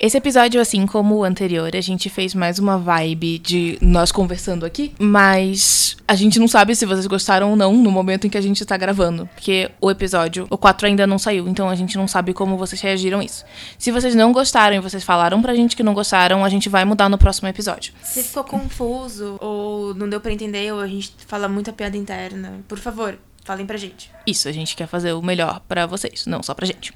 Esse episódio, assim como o anterior, a gente fez mais uma vibe de nós conversando aqui, mas a gente não sabe se vocês gostaram ou não no momento em que a gente tá gravando, porque o episódio, o 4 ainda não saiu, então a gente não sabe como vocês reagiram a isso. Se vocês não gostaram e vocês falaram pra gente que não gostaram, a gente vai mudar no próximo episódio. Se ficou confuso ou não deu pra entender ou a gente fala muita piada interna, por favor, falem pra gente. Isso, a gente quer fazer o melhor pra vocês, não só pra gente.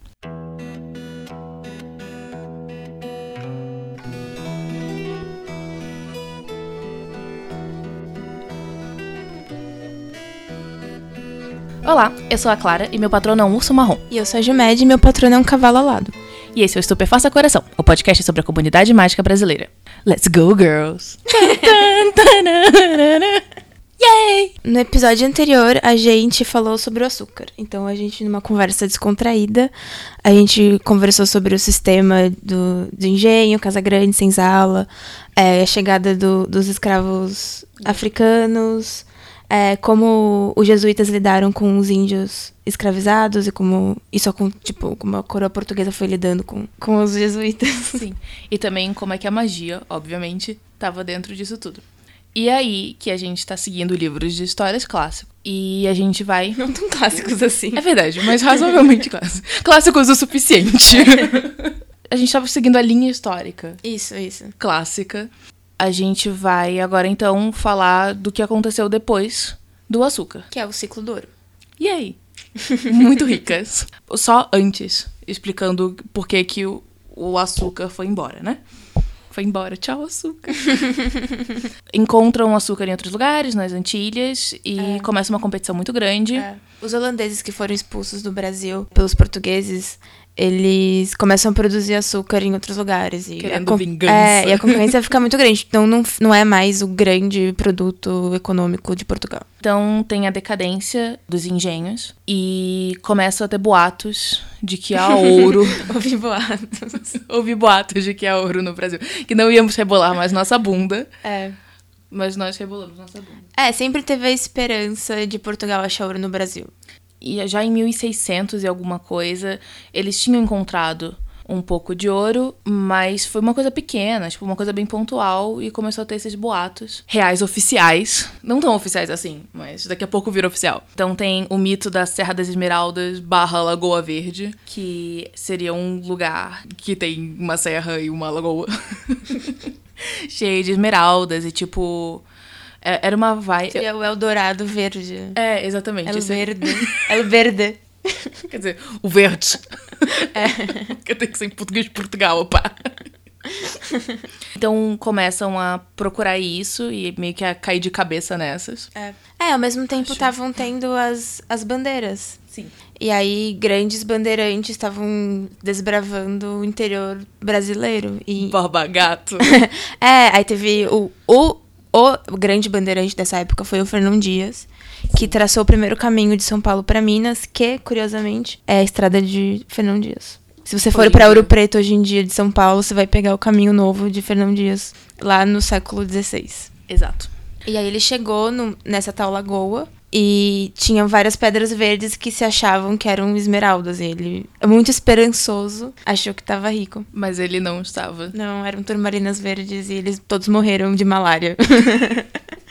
Olá, eu sou a Clara e meu patrono é um urso marrom. E eu sou a Jumed e meu patrono é um cavalo alado. E esse é o Estupefaça Coração, o podcast sobre a comunidade mágica brasileira. Let's go, girls! Yay! No episódio anterior, a gente falou sobre o açúcar. Então, a gente, numa conversa descontraída, a gente conversou sobre o sistema do, do engenho, Casa Grande, Senzala, é, a chegada do, dos escravos africanos, é, como os jesuítas lidaram com os índios escravizados e como isso tipo como a coroa portuguesa foi lidando com, com os jesuítas. Sim. E também como é que a magia, obviamente, estava dentro disso tudo. E aí que a gente tá seguindo livros de histórias clássicos. E a gente vai. Não tão clássicos assim. É verdade, mas razoavelmente clássicos. Clássicos o suficiente. a gente tava seguindo a linha histórica. Isso, isso. Clássica a gente vai agora então falar do que aconteceu depois do açúcar. Que é o ciclo do ouro. E aí? Muito ricas. Só antes, explicando por que, que o, o açúcar foi embora, né? Foi embora, tchau, açúcar. Encontram açúcar em outros lugares, nas Antilhas, e é. começa uma competição muito grande. É. Os holandeses que foram expulsos do Brasil pelos portugueses eles começam a produzir açúcar em outros lugares. E Querendo a, vingança. É, e a concorrência fica muito grande. Então não, não é mais o grande produto econômico de Portugal. Então tem a decadência dos engenhos e começa a ter boatos de que há ouro. Ouvi boatos. Ouvi boatos de que há ouro no Brasil. Que não íamos rebolar mais nossa bunda. É. Mas nós rebolamos nossa bunda. É, sempre teve a esperança de Portugal achar ouro no Brasil e já em 1600 e alguma coisa, eles tinham encontrado um pouco de ouro, mas foi uma coisa pequena, tipo, uma coisa bem pontual, e começou a ter esses boatos reais oficiais. Não tão oficiais assim, mas daqui a pouco vira oficial. Então tem o mito da Serra das Esmeraldas barra Lagoa Verde, que seria um lugar que tem uma serra e uma lagoa. cheia de esmeraldas e tipo é, era uma vibe. Seria o Eldorado verde. É, exatamente. El verde. El verde. Quer dizer, o verde. É. Que tem que ser em português de Portugal, opá. Então começam a procurar isso e meio que a cair de cabeça nessas. É, é ao mesmo tempo estavam tendo as, as bandeiras. Sim. E aí grandes bandeirantes estavam desbravando o interior brasileiro. E... Barba gato. é, aí teve o, o o grande bandeirante dessa época foi o Fernão Dias, que traçou o primeiro caminho de São Paulo para Minas, que, curiosamente, é a estrada de Fernão Dias. Se você for para Ouro Preto hoje em dia de São Paulo, você vai pegar o caminho novo de Fernão Dias, lá no século XVI. Exato. E aí ele chegou no, nessa tal lagoa e tinha várias pedras verdes que se achavam que eram esmeraldas. E ele, muito esperançoso, achou que estava rico. Mas ele não estava. Não, eram turmalinas verdes e eles todos morreram de malária.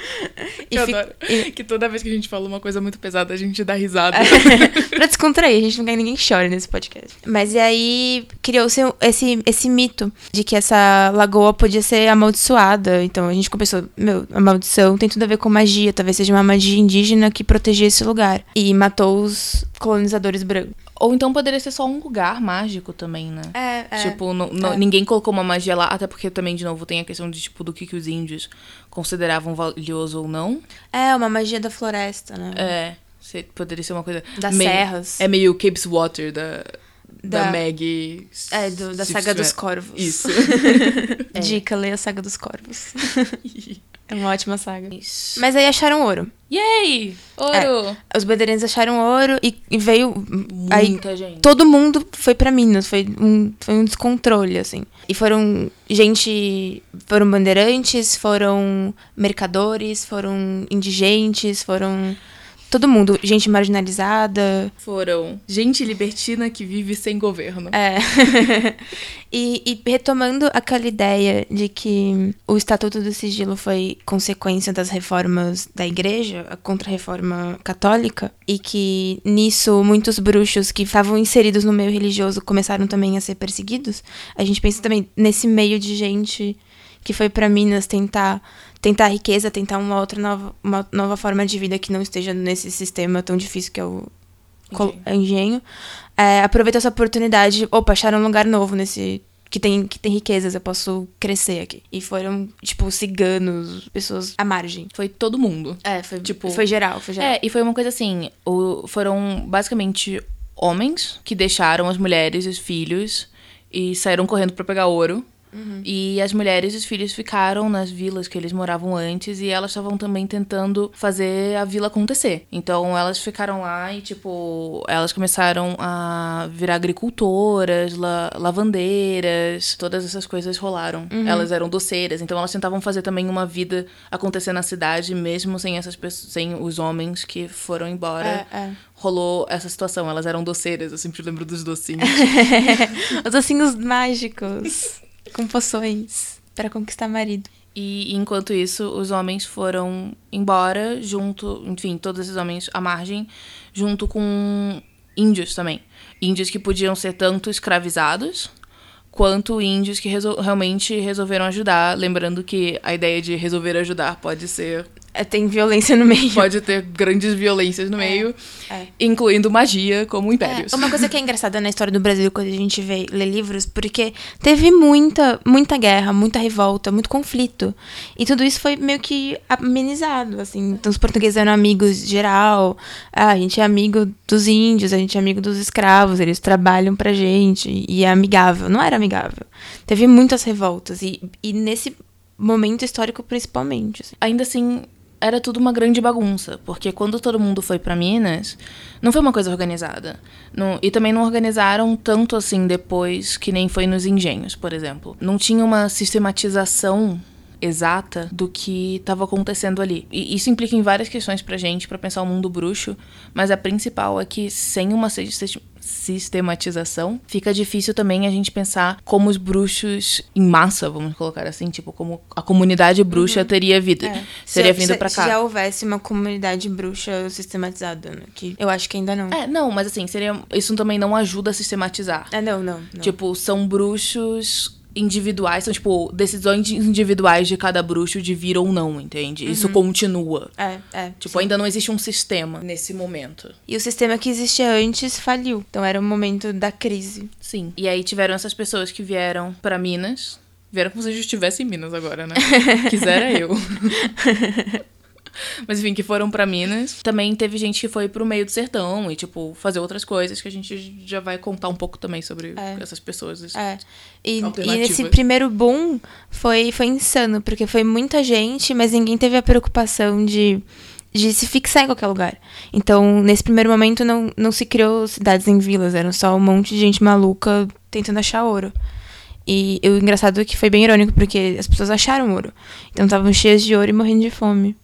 e Eu adoro. E... Que toda vez que a gente fala uma coisa muito pesada, a gente dá risada. pra descontrair, a gente não quer que ninguém chore nesse podcast. Mas e aí criou-se esse, esse mito de que essa lagoa podia ser amaldiçoada. Então a gente começou, meu, a maldição tem tudo a ver com magia, talvez seja uma magia indígena que protegia esse lugar. E matou os colonizadores brancos. Ou então poderia ser só um lugar mágico também, né? É, é. Tipo, no, no, é. ninguém colocou uma magia lá, até porque também, de novo, tem a questão de, tipo, do que, que os índios consideravam valioso ou não. É, uma magia da floresta, né? É. Poderia ser uma coisa. Das meio, serras. É meio Cape's Water da, da, da Meg. É, do, da Saga dos Corvos. Isso. é. Dica, lê a Saga dos Corvos. É uma ótima saga. Isso. Mas aí acharam ouro. Yay! Ouro! É, os bandeirantes acharam ouro e, e veio. Muita aí, gente. Todo mundo foi para Minas. Foi um, foi um descontrole, assim. E foram gente. Foram bandeirantes, foram mercadores, foram indigentes, foram todo mundo, gente marginalizada. Foram gente libertina que vive sem governo. É. e, e retomando aquela ideia de que o Estatuto do Sigilo foi consequência das reformas da igreja, a contra-reforma católica, e que nisso muitos bruxos que estavam inseridos no meio religioso começaram também a ser perseguidos, a gente pensa também nesse meio de gente que foi para Minas tentar tentar riqueza, tentar uma outra nova, uma nova forma de vida que não esteja nesse sistema tão difícil que é o engenho. engenho. É, aproveita essa oportunidade, opa, acharam um lugar novo nesse que tem, que tem riquezas, eu posso crescer aqui. E foram, tipo, ciganos, pessoas à margem. Foi todo mundo. É, foi, tipo, foi geral, foi geral. É, e foi uma coisa assim, o, foram basicamente homens que deixaram as mulheres e os filhos e saíram correndo para pegar ouro. Uhum. E as mulheres e os filhos ficaram nas vilas que eles moravam antes e elas estavam também tentando fazer a vila acontecer. Então elas ficaram lá e, tipo, elas começaram a virar agricultoras, la lavandeiras, todas essas coisas rolaram. Uhum. Elas eram doceiras, então elas tentavam fazer também uma vida acontecer na cidade, mesmo sem essas pessoas, sem os homens que foram embora. É, é rolou essa situação. Elas eram doceiras, eu sempre lembro dos docinhos. Os docinhos mágicos com poções para conquistar marido. E enquanto isso, os homens foram embora, junto, enfim, todos esses homens à margem, junto com índios também. Índios que podiam ser tanto escravizados, quanto índios que resol realmente resolveram ajudar. Lembrando que a ideia de resolver ajudar pode ser tem violência no meio. Pode ter grandes violências no é, meio, é. incluindo magia como impérios. É, uma coisa que é engraçada na história do Brasil quando a gente vê lê livros, porque teve muita, muita guerra, muita revolta, muito conflito. E tudo isso foi meio que amenizado, assim. Então os portugueses eram amigos geral. Ah, a gente é amigo dos índios, a gente é amigo dos escravos, eles trabalham pra gente. E é amigável. Não era amigável. Teve muitas revoltas. E, e nesse momento histórico principalmente. Assim. Ainda assim, era tudo uma grande bagunça, porque quando todo mundo foi para Minas, não foi uma coisa organizada. Não, e também não organizaram tanto assim depois que nem foi nos engenhos, por exemplo. Não tinha uma sistematização exata do que estava acontecendo ali. E isso implica em várias questões pra gente, para pensar o mundo bruxo, mas a principal é que sem uma sistematização, fica difícil também a gente pensar como os bruxos em massa, vamos colocar assim, tipo, como a comunidade bruxa uhum. teria vida. É. Seria vindo para cá. Se já houvesse uma comunidade bruxa sistematizada, né? que eu acho que ainda não. É, não, mas assim, seria isso também não ajuda a sistematizar. É, não, não. não. Tipo, são bruxos individuais, são, tipo, decisões individuais de cada bruxo de vir ou não, entende? Uhum. Isso continua. É, é. Tipo, sim. ainda não existe um sistema nesse momento. E o sistema que existia antes faliu. Então era o momento da crise. Sim. E aí tiveram essas pessoas que vieram para Minas. Vieram como se a gente estivesse em Minas agora, né? Quisera eu. Mas enfim, que foram para Minas. Também teve gente que foi pro meio do sertão e, tipo, fazer outras coisas que a gente já vai contar um pouco também sobre é. essas pessoas. É. E, e nesse primeiro boom foi, foi insano, porque foi muita gente, mas ninguém teve a preocupação de de se fixar em qualquer lugar. Então, nesse primeiro momento, não, não se criou cidades em vilas, eram só um monte de gente maluca tentando achar ouro. E o engraçado é que foi bem irônico, porque as pessoas acharam ouro. Então estavam cheias de ouro e morrendo de fome.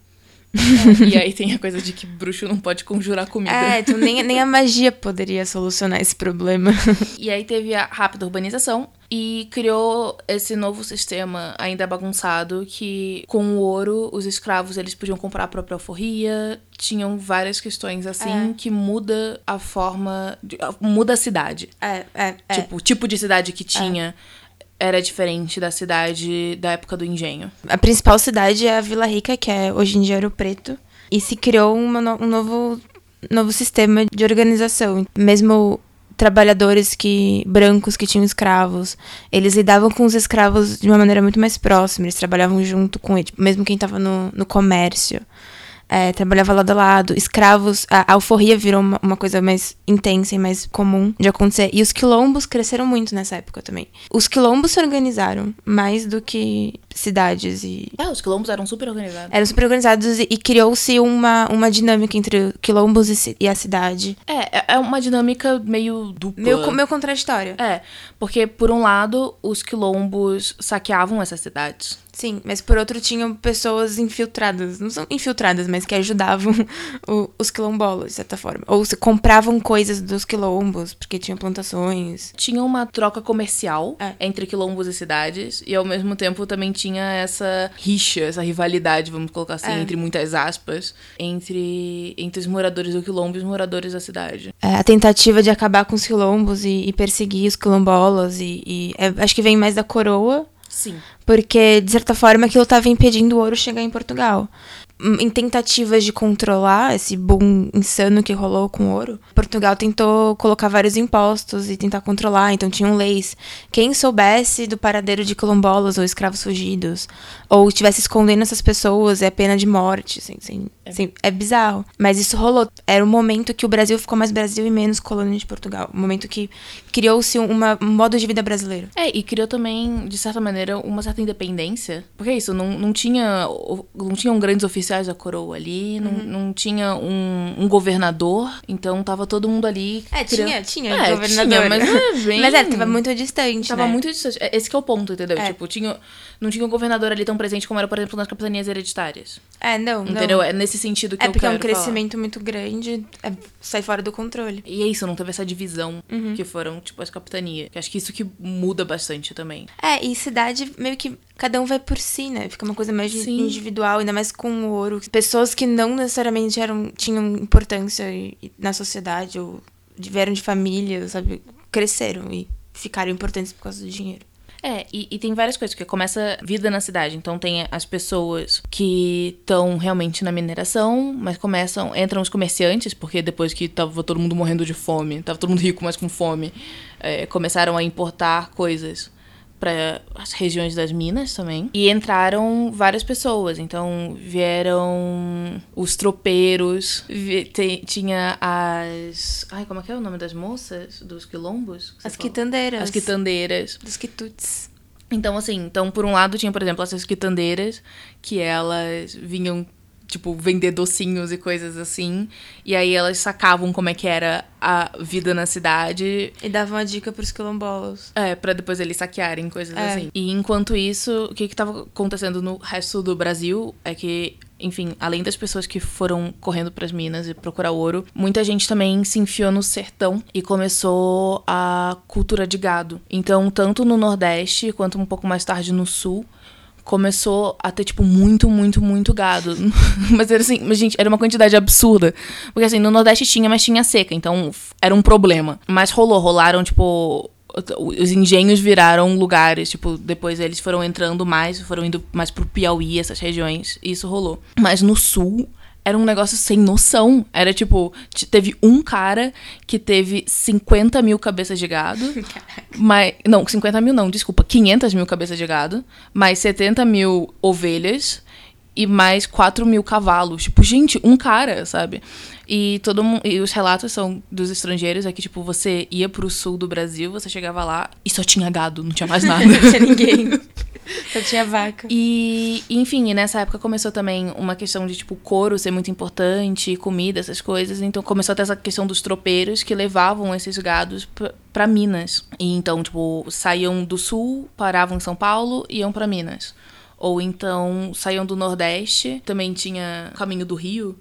É, e aí tem a coisa de que bruxo não pode conjurar comida. É, então nem, nem a magia poderia solucionar esse problema. E aí teve a rápida urbanização e criou esse novo sistema ainda bagunçado que com o ouro os escravos eles podiam comprar a própria alforria, tinham várias questões assim é. que muda a forma, de, muda a cidade. É, é, é. Tipo, o tipo de cidade que tinha. É era diferente da cidade da época do engenho. A principal cidade é a Vila Rica, que é hoje em dia Ouro Preto. E se criou uma, um novo, novo sistema de organização. Mesmo trabalhadores que brancos que tinham escravos, eles lidavam com os escravos de uma maneira muito mais próxima, eles trabalhavam junto com eles, mesmo quem estava no, no comércio é, trabalhava lado a lado, escravos, a, alforria virou uma, uma, coisa mais intensa e mais comum de acontecer. E os quilombos cresceram muito nessa época também. Os quilombos se organizaram mais do que cidades e. É, os quilombos eram super organizados. Eram super organizados e, e criou-se uma, uma dinâmica entre quilombos e, e, a cidade. É, é, é uma dinâmica meio dupla. Meio, meio contraditória. É, porque por um lado, os quilombos saqueavam essas cidades. Sim, mas por outro tinham pessoas infiltradas, não são infiltradas, mas que ajudavam o, os quilombolas, de certa forma. Ou se compravam coisas dos quilombos, porque tinham plantações. Tinha uma troca comercial É. entre quilombos e cidades, e ao mesmo tempo também tinha essa rixa, essa rivalidade, vamos colocar assim, É. entre muitas aspas, entre, entre os moradores do quilombo e os moradores da cidade. É, a tentativa de acabar com os quilombos e, e perseguir os quilombolas, e, e é, acho que vem mais da coroa, Sim. porque, de certa forma, aquilo estava impedindo o ouro chegar em Portugal. Hum, Em tentativas de controlar esse boom insano que rolou com o ouro, Portugal tentou colocar vários impostos e tentar controlar, então tinham leis. Quem soubesse do paradeiro de quilombolas ou escravos fugidos, ou estivesse escondendo essas pessoas, é pena de morte. Assim, assim, assim, é bizarro. Mas isso rolou. Era o momento que o Brasil ficou mais Brasil e menos colônia de Portugal. O momento que criou-se uma- um modo de vida brasileiro. É, e criou também, de certa maneira, uma certa independência. Porque é isso, não, não tinha. Não tinham grandes oficiais da coroa ali, não, não tinha um, um governador, então tava todo mundo ali. É, criando- tinha, tinha É, governador. tinha, mas não é bem- Mas é, tava muito distante, Tava né? muito distante. É, Esse que é o ponto, entendeu? É. Tipo, tinha, não tinha um governador ali tão presente como era, por exemplo, nas capitanias hereditárias. É, não, não. Entendeu? É nesse sentido que É eu porque é quero um crescimento muito grande, é, sai fora do controle. falar. E é isso, não teve essa divisão Uhum. que foram, tipo, as capitanias. Que acho que isso que muda bastante também. É, e cidade meio que cada um vai por si, né? Fica uma coisa mais Sim. individual, ainda mais com o ouro. Pessoas que não necessariamente eram, tinham importância na sociedade ou vieram de família, sabe? Cresceram e ficaram importantes por causa do dinheiro. É, e, e tem várias coisas, porque começa vida na cidade. Então tem as pessoas que estão realmente na mineração, mas começam. Entram os comerciantes, porque depois que tava todo mundo morrendo de fome, tava todo mundo rico, mas com fome, é, começaram a importar coisas para as regiões das minas também. E entraram várias pessoas. Então vieram os tropeiros, vi- te- tinha as. Ai, como é que é o nome das moças? Dos quilombos? As falou? quitandeiras. As quitandeiras. Dos quitutes. Então, assim, então, por um lado tinha, por exemplo, essas quitandeiras, que elas vinham, tipo, vender docinhos e coisas assim. E aí elas sacavam como é que era a vida na cidade. E davam a dica pros quilombolas. É, pra depois eles saquearem, coisas É. assim. E enquanto isso, o que que tava acontecendo no resto do Brasil é que, enfim, além das pessoas que foram correndo pras minas e procurar ouro, muita gente também se enfiou no sertão e começou a cultura de gado. Então, tanto no Nordeste quanto um pouco mais tarde no Sul, começou a ter, tipo, muito, muito, muito gado. mas era assim, mas, gente, era uma quantidade absurda. Porque assim, no Nordeste tinha, mas tinha seca, então era um problema. Mas rolou, rolaram, tipo. Os engenhos viraram lugares, tipo, depois eles foram entrando mais, foram indo mais pro Piauí, essas regiões, e isso rolou. Mas no sul, era um negócio sem noção. Era tipo, teve um cara que teve 50 mil cabeças de gado. mas, não, 50 mil não, desculpa, 500 mil cabeças de gado. Mais 70 mil ovelhas. E mais 4 mil cavalos. Tipo, gente, um cara, sabe? E todo mundo. E os relatos são dos estrangeiros é que, tipo, você ia pro sul do Brasil, você chegava lá e só tinha gado, não tinha mais nada. Não tinha ninguém. Só tinha vaca. E, enfim, nessa época começou também uma questão de, tipo, couro ser muito importante, comida, essas coisas. Então começou a ter essa questão dos tropeiros que levavam esses gados pra Minas. E então, tipo, saíam do sul, paravam em São Paulo e iam pra Minas. Ou então saíam do Nordeste, também tinha caminho do Rio,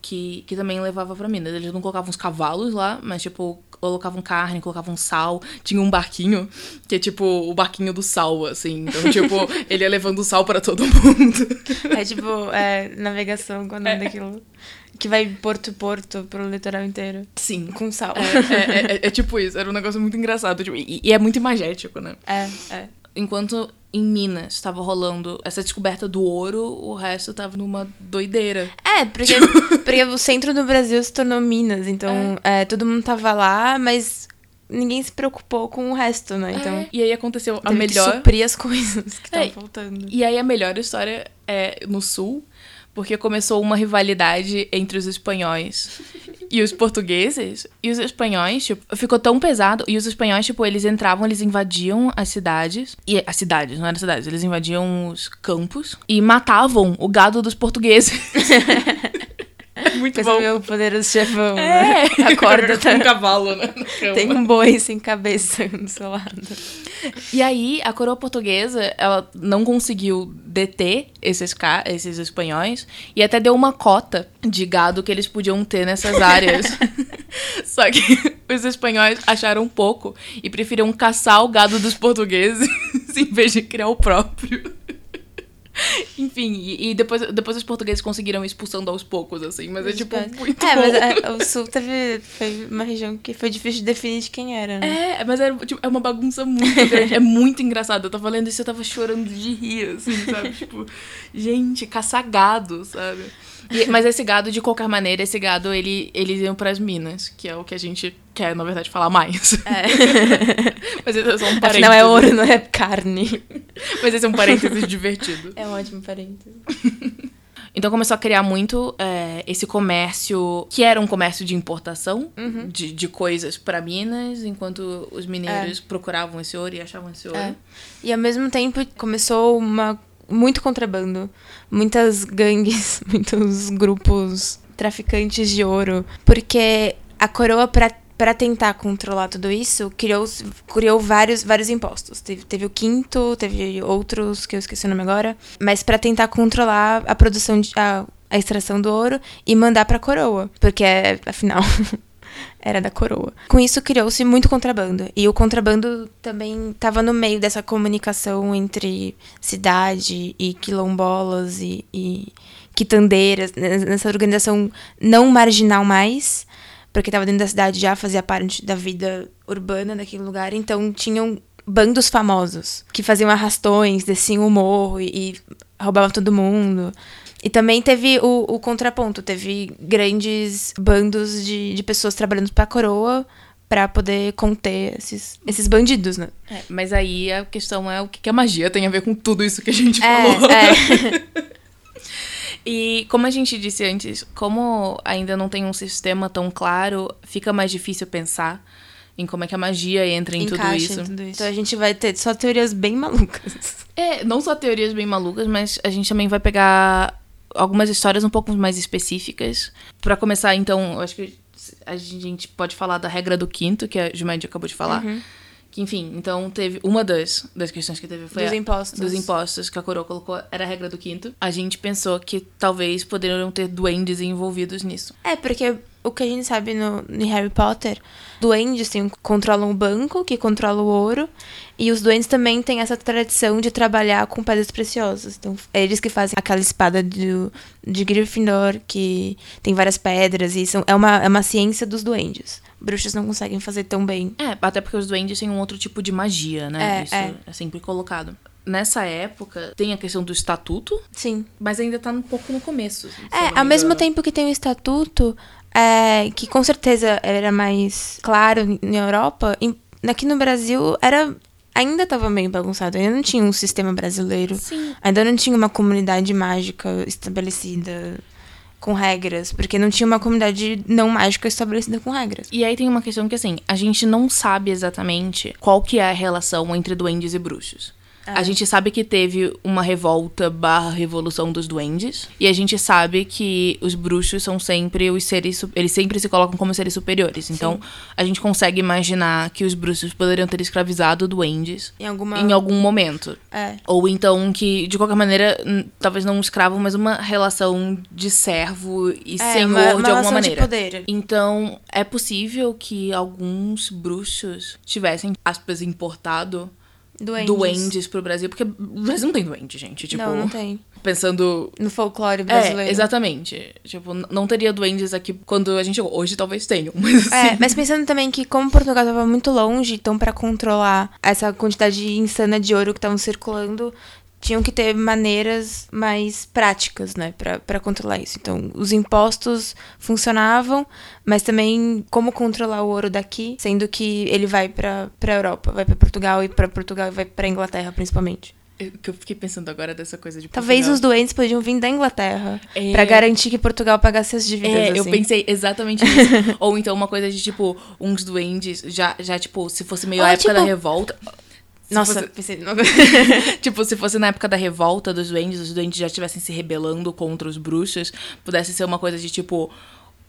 que, que também levava pra Minas. Eles não colocavam os cavalos lá, mas, tipo, colocavam carne, colocavam sal. Tinha um barquinho, que é tipo o barquinho do sal, assim. Então, tipo, ele ia levando sal pra todo mundo. É tipo, é, navegação, quando é daquilo. Que vai Porto Porto pro litoral inteiro. Sim. Com sal. É, é, é- é tipo isso, era um negócio muito engraçado. tipo, e, e é muito imagético, né? É, é. Enquanto em Minas estava rolando essa descoberta do ouro, o resto tava numa doideira. É, porque, porque o centro do Brasil se tornou Minas, então é, todo mundo tava lá, mas ninguém se preocupou com o resto, né? Então, É, E aí aconteceu a teve que melhor. suprir as coisas que estavam É, faltando. E aí a melhor história é no sul, porque começou uma rivalidade entre os espanhóis e os portugueses. E os espanhóis, tipo, ficou tão pesado. E os espanhóis, tipo, eles entravam, eles invadiam as cidades. E as cidades, não eram cidades, eles invadiam os campos e matavam o gado dos portugueses. Muito Pensa bom. meu poderoso chefão, É, né? Acorda, com um tá? cavalo, né? Tem um boi sem cabeça do seu lado. E aí, a coroa portuguesa, ela não conseguiu deter esses, ca- esses espanhóis e até deu uma cota de gado que eles podiam ter nessas áreas. Só que os espanhóis acharam pouco e preferiram caçar o gado dos portugueses em vez de criar o próprio. Enfim, e, e depois, depois os portugueses conseguiram ir expulsando aos poucos, assim, mas é tipo muito É, mas é, o sul teve, foi uma região que foi difícil de definir de quem era, né? É, mas é, tipo, é uma bagunça muito grande. É muito engraçado. Eu tava lendo isso e eu tava chorando de rir, assim, sabe? tipo, gente, caçar gado, sabe? E- mas esse gado, de qualquer maneira, esse gado, ele, eles iam pras minas, que é o que a gente quer, na verdade, falar mais. mas esse é só um parênteses. Afinal, é ouro, não é carne. Mas esse é um parênteses divertido. É um ótimo parênteses. Então começou a criar muito é, esse comércio, que era um comércio de importação Uhum. de, de coisas pra Minas, enquanto os mineiros procuravam esse ouro e achavam esse ouro. É. E ao mesmo tempo começou uma muito contrabando, muitas gangues, muitos grupos traficantes de ouro, porque a coroa para para tentar controlar tudo isso, criou, criou vários, vários impostos. Teve, teve o quinto, teve outros que eu esqueci o nome agora, mas para tentar controlar a produção de a, a extração do ouro e mandar para a coroa, porque afinal era da coroa. Com isso criou-se muito contrabando. E o contrabando também estava no meio dessa comunicação entre cidade e quilombolas e, e quitandeiras, né, nessa organização não marginal mais, porque estava dentro da cidade já fazia parte da vida urbana daquele lugar, então tinham bandos famosos que faziam arrastões, desciam o morro e, e roubavam todo mundo. E também teve o, o contraponto, teve grandes bandos de, de pessoas trabalhando pra coroa pra poder conter esses, esses bandidos, né? É, mas aí a questão é o que que a magia tem a ver com tudo isso que a gente É, falou. é. E como a gente disse antes, como ainda não tem um sistema tão claro, fica mais difícil pensar em como é que a magia entra em tudo isso. em tudo isso. Então a gente vai ter só teorias bem malucas. É, não só teorias bem malucas, mas a gente também vai pegar algumas histórias um pouco mais específicas. Pra começar, então, eu acho que a gente pode falar da regra do quinto, que a Jumanji acabou de falar. Uhum. Que, enfim, então teve. Uma das, das questões que teve foi. Dos a- impostos. Dos impostos que a coroa colocou era a regra do quinto. A gente pensou que talvez poderiam ter duendes envolvidos nisso. É, porque o que a gente sabe no, em Harry Potter, duendes tem, controlam o banco, que controla o ouro, e os duendes também têm essa tradição de trabalhar com pedras preciosas. Então, é eles que fazem aquela espada do, de Gryffindor, que tem várias pedras, e são, é, uma, é uma ciência dos duendes. Bruxos não conseguem fazer tão bem. É, até porque os duendes têm um outro tipo de magia, né? É, Isso é. é sempre colocado. Nessa época, tem a questão do estatuto, Sim. mas ainda tá um pouco no começo. eu É, ao mesmo tempo que tem o estatuto, é, que com certeza era mais claro na Europa, em- aqui no Brasil era ainda estava meio bagunçado, ainda não tinha um sistema brasileiro, Sim. ainda não tinha uma comunidade mágica estabelecida com regras, porque não tinha uma comunidade não mágica estabelecida com regras. E aí tem uma questão que, assim, a gente não sabe exatamente qual que é a relação entre duendes e bruxos. A gente sabe que teve uma revolta barra revolução dos duendes. E a gente sabe que os bruxos são sempre os seres... Eles sempre se colocam como seres superiores. Então, a gente consegue imaginar que os bruxos poderiam ter escravizado duendes Em alguma em algum momento. é, Ou então que, de qualquer maneira, talvez não um escravo, mas uma relação de servo e é, senhor uma, uma de alguma maneira. de poder. Então, é possível que alguns bruxos tivessem, aspas, importado Duendes. duendes, pro Brasil, porque o Brasil não tem duende, gente. Tipo, Não, não tem. pensando. No folclore brasileiro. É, exatamente. Tipo, não teria duendes aqui quando a gente chegou. Hoje talvez tenham, mas assim. É, mas pensando também que como Portugal estava muito longe, então pra controlar essa quantidade insana de ouro que estavam circulando, tinham que ter maneiras mais práticas, né, pra controlar isso. Então, os impostos funcionavam, mas também como controlar o ouro daqui, sendo que ele vai pra para Europa, vai pra Portugal e pra Portugal e vai pra Inglaterra principalmente. Eu- que eu fiquei pensando agora dessa coisa de Talvez Portugal. os doentes podiam vir da Inglaterra É. pra garantir que Portugal pagasse as dívidas É, eu assim. pensei exatamente nisso. Ou então uma coisa de, tipo, uns duendes, já, já tipo, se fosse meio Ou, a época da tipo- revolta. Se Nossa, fosse- pensei tipo, se fosse na época da revolta dos duendes, os duendes já estivessem se rebelando contra os bruxos, pudesse ser uma coisa de tipo.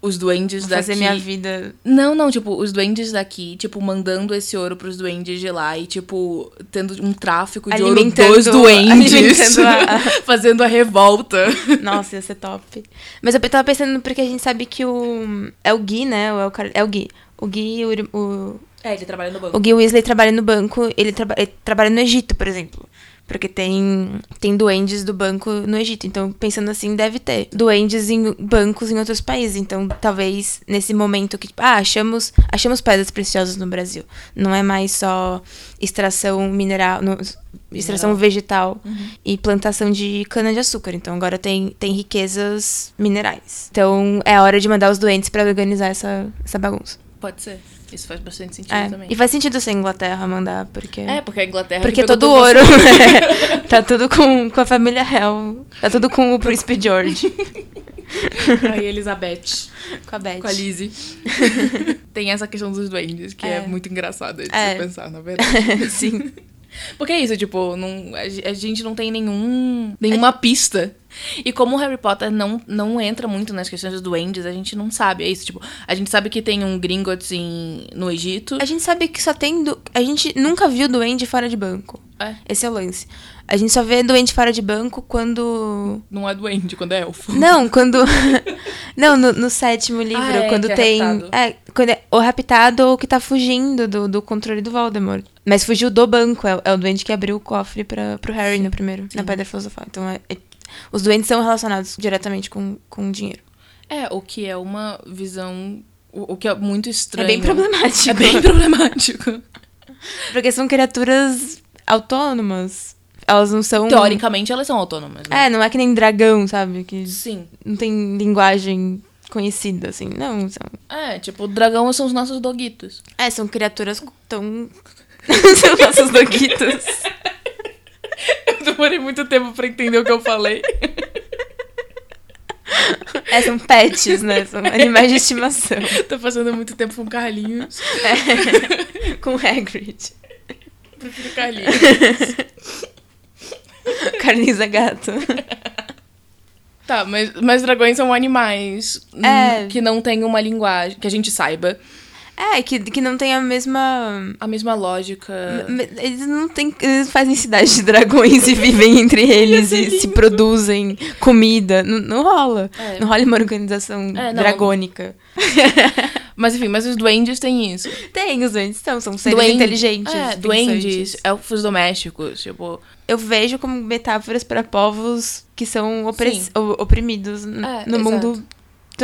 os duendes Vou daqui. fazer minha vida. Não, não, tipo, os duendes daqui, tipo, mandando esse ouro pros duendes de lá e, tipo, tendo um tráfico de Alimentando- ouro dos duendes. a- fazendo a revolta. Nossa, ia ser top. Mas eu tava pensando porque a gente sabe que o. É o Gui, né? É o, é o Gui. O Gui, o, o, É, ele trabalha no banco. o Gui Weasley trabalha no banco. Ele, traba- ele trabalha no Egito, por exemplo. Porque tem, tem duendes do banco no Egito. Então, pensando assim, deve ter duendes em bancos em outros países. Então, talvez nesse momento que, tipo, ah, achamos, achamos pedras preciosas no Brasil. Não é mais só extração mineral, no- extração Mineral. vegetal e plantação de cana-de-açúcar. Então, agora tem, tem riquezas minerais. Então, é hora de mandar os doentes pra organizar essa, essa bagunça. Pode ser. Isso faz bastante sentido É. também. E faz sentido ser a Inglaterra mandar, porque. É, porque a Inglaterra. Porque que pegou todo o ouro né? tá tudo com, com a família real. Tá tudo com o príncipe George. Aí Elizabeth. Com a Beth. Com a Lizzie. Tem essa questão dos duendes, que é, É. muito engraçada de É. se pensar, na verdade. Sim. Porque é isso, tipo, não, a, ge- a gente não tem nenhum, nenhuma pista. E como o Harry Potter não, não entra muito nas questões dos duendes, a gente não sabe. É isso, tipo, a gente sabe que tem um Gringotts em, no Egito. A gente sabe que só tem. Du... A gente nunca viu duende fora de banco. É, Esse é o lance. A gente só vê doente fora de banco quando. não é duende, quando é elfo. Não, quando. Não, no, no sétimo livro, Ah, é, quando que é tem. raptado. É, quando é o raptado ou que tá fugindo do, do controle do Voldemort. Mas fugiu do banco, é, é o doente que abriu o cofre pra, pro Harry no primeiro, na Pedra Filosofal. Então, é- é- os doentes são relacionados diretamente com, com dinheiro. É, o que é uma visão. O, o que é muito estranho. É bem problemático. É bem problemático. Porque são criaturas autônomas. Elas não são. Teoricamente, elas são autônomas. Né? É, não é que nem dragão, sabe? Que Sim. não tem linguagem conhecida, assim. Não, são. É, tipo, dragão são os nossos doguitos. É, são criaturas tão. são nossos doguitos. Eu demorei muito tempo pra entender o que eu falei. É, são pets, né? São animais de estimação. Tô passando muito tempo com Carlinhos. Com Hagrid. Prefiro Carlinhos. Carlinhos é gato. Tá, mas, mas dragões são animais É. que não têm uma linguagem, que a gente saiba. É, que, que não tem a mesma. A mesma lógica. Eles não têm. Eles fazem cidade de dragões e vivem entre eles e se produzem comida. Não, não rola. É. Não rola uma organização É, dragônica. Mas enfim, mas os duendes têm isso. Tem, os duendes são, são seres Duende- inteligentes. É, duendes, elfos domésticos, tipo. Eu vejo como metáforas para povos que são opres- oprimidos É, no exato. mundo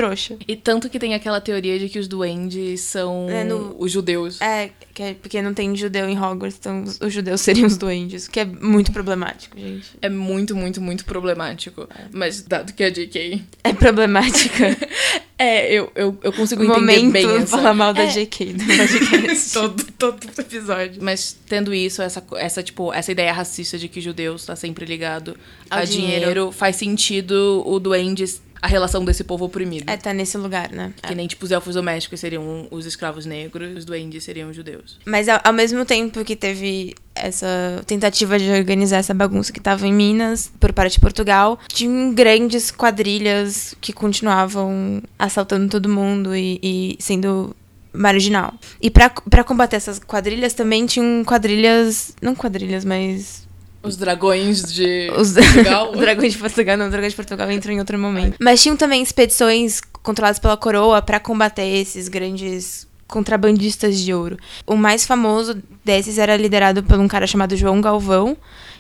trouxa. E tanto que tem aquela teoria de que os duendes são É, no- os judeus. É, é porque não tem judeu em Hogwarts, então os, judeus seriam os duendes, que é muito problemático, gente. É muito, muito, muito problemático. Mas dado que a JK. É problemática. É, eu, eu, eu consigo o entender momento bem essa... falar mal da É. JK do podcast. todo, todo episódio. Mas tendo isso, essa, essa, tipo, essa ideia racista de que judeus tá sempre ligado Ao a dinheiro. dinheiro, faz sentido o duende, a relação desse povo oprimido. É, tá nesse lugar, né? Que nem, tipo, os elfos domésticos seriam os escravos negros, os duendes seriam os judeus. Mas ao, ao mesmo tempo que teve essa tentativa de organizar essa bagunça que tava em Minas, por parte de Portugal, tinham grandes quadrilhas que continuavam assaltando todo mundo e, e sendo marginal. E pra combater essas quadrilhas também tinham quadrilhas. Não quadrilhas, mas. Os dragões de Os Portugal. o dragão de Portugal, não, o dragão de Portugal entrou em outro momento. Mas tinham também expedições controladas pela coroa pra combater esses grandes contrabandistas de ouro. O mais famoso desses era liderado por um cara chamado João Galvão,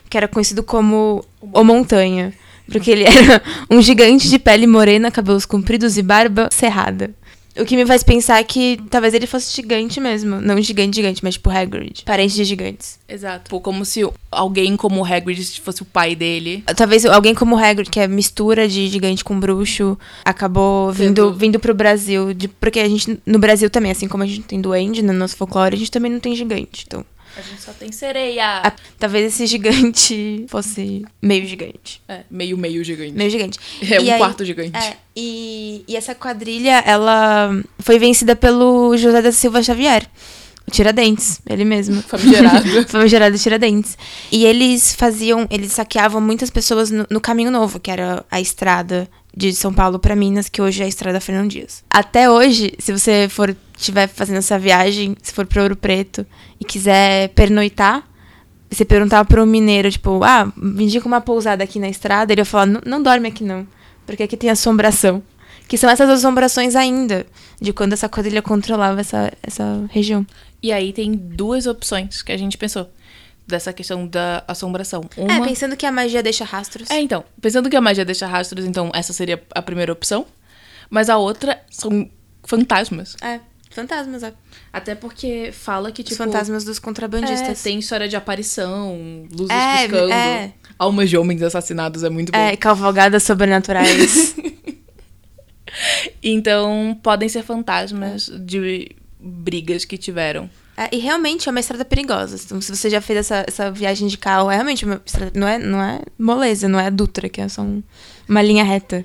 que era conhecido como o Montanha, porque ele era um gigante de pele morena, cabelos compridos e barba cerrada. O que me faz pensar que talvez ele fosse gigante mesmo. Não gigante, gigante, mas tipo Hagrid. Parente de gigantes. Exato. Tipo, como se alguém como Hagrid fosse o pai dele. Talvez alguém como Hagrid, que é mistura de gigante com bruxo, acabou vindo, vindo pro Brasil. de- porque a gente, no Brasil também, assim como a gente tem duende no nosso folclore, a gente também não tem gigante. Então, A gente só tem sereia. talvez esse gigante fosse meio gigante. É, meio, meio gigante. Meio gigante. É um E aí- quarto gigante. É, e, e essa quadrilha, ela foi vencida pelo José da Silva Xavier. O Tiradentes, ele mesmo. Famigerado. Famigerado Tiradentes. E eles faziam, eles saqueavam muitas pessoas no, no Caminho Novo, que era a estrada de São Paulo para Minas, que hoje é a estrada Fernão Dias. Até hoje, se você for estiver fazendo essa viagem, se for para Ouro Preto e quiser pernoitar, você perguntar para um mineiro, tipo, ah, me indica uma pousada aqui na estrada, ele vai falar, não, dorme aqui não, porque aqui tem assombração. Que são essas assombrações ainda, de quando essa quadrilha controlava essa, essa região. E aí tem duas opções que a gente pensou dessa questão da assombração. É, Uma... pensando que a magia deixa rastros. É, então, pensando que a magia deixa rastros, então essa seria a primeira opção. Mas a outra são fantasmas. É, fantasmas, é. Até porque fala que, tipo... Os fantasmas dos é, contrabandistas. tem história de aparição, luzes É, piscando, é. almas de homens assassinados, é muito bom. É, cavalgadas sobrenaturais. Então, podem ser fantasmas de brigas que tiveram. É, e realmente é uma estrada perigosa. Então, se você já fez essa, essa viagem de carro, é realmente uma estrada. Não é, não é moleza, não é Dutra, que é só um- uma linha reta.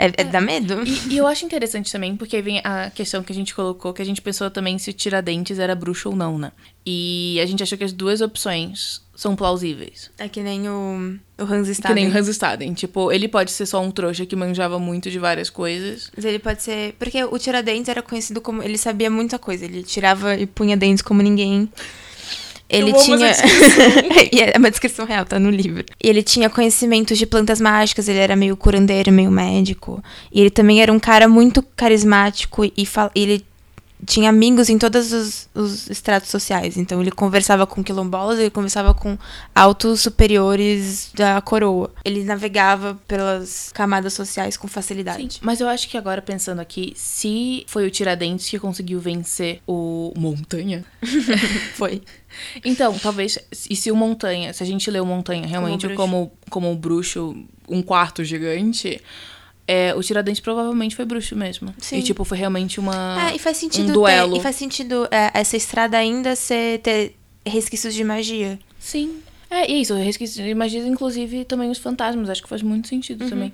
É, é, dá medo. E, e eu acho interessante também, porque vem a questão que a gente colocou, que a gente pensou também se o Tiradentes era bruxo ou não, né? E a gente achou que as duas opções são plausíveis. É que nem o, o Hans Que Staden. nem o Hans Staden. Tipo, ele pode ser só um trouxa que manjava muito de várias coisas. Mas ele pode ser. Porque o Tiradentes era conhecido como. Ele sabia muita coisa. Ele tirava e punha dentes como ninguém. Ele amo tinha. é uma descrição real, tá no livro. E ele tinha conhecimentos de plantas mágicas, ele era meio curandeiro, meio médico. E ele também era um cara muito carismático e fal... ele tinha amigos em todos os, os estratos sociais. Então ele conversava com quilombolas, ele conversava com altos superiores da coroa. Ele navegava pelas camadas sociais com facilidade. Mas eu acho que agora, pensando aqui, se foi o Tiradentes que conseguiu vencer o Montanha. Foi. Então, talvez. E se o Montanha, se a gente lê o Montanha realmente bruxo. como, como um bruxo, um quarto gigante, é, o Tiradentes provavelmente foi bruxo mesmo. Sim. E, tipo, foi realmente uma. É, e faz sentido um ter- duelo. e faz sentido é, essa estrada ainda ser, ter resquícios de magia. Sim. É, e é isso. Eu resqueci, imagina, inclusive, também os fantasmas. Acho que faz muito sentido também.